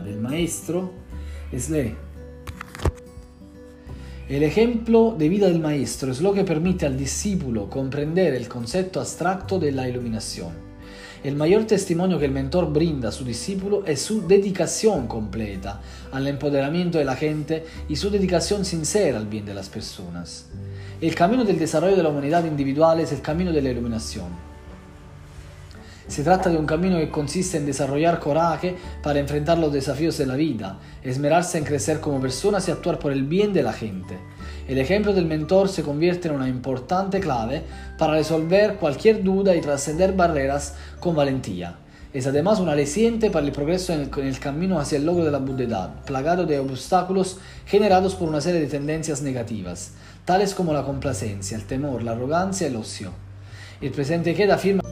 del maestro es le el ejemplo de vida del maestro es lo que permite al discípulo comprender el concepto abstracto de la iluminación. El mayor testimonio que el mentor brinda a su discípulo es su dedicación completa al empoderamiento de la gente y su dedicación sincera al bien de las personas. El camino del desarrollo de la humanidad individual es el camino de la iluminación. Se trata de un camino que consiste en desarrollar coraje para enfrentar los desafíos de la vida, esmerarse en crecer como personas y actuar por el bien de la gente. El ejemplo del mentor se convierte en una importante clave para resolver cualquier duda y trascender barreras con valentía. Es además un aliciente para el progreso en el, en el, camino hacia el logro de la buddedad, plagado de obstáculos generados por una serie de tendencias negativas, tales como la complacencia, el temor, la arrogancia y el ocio. El presente queda afirma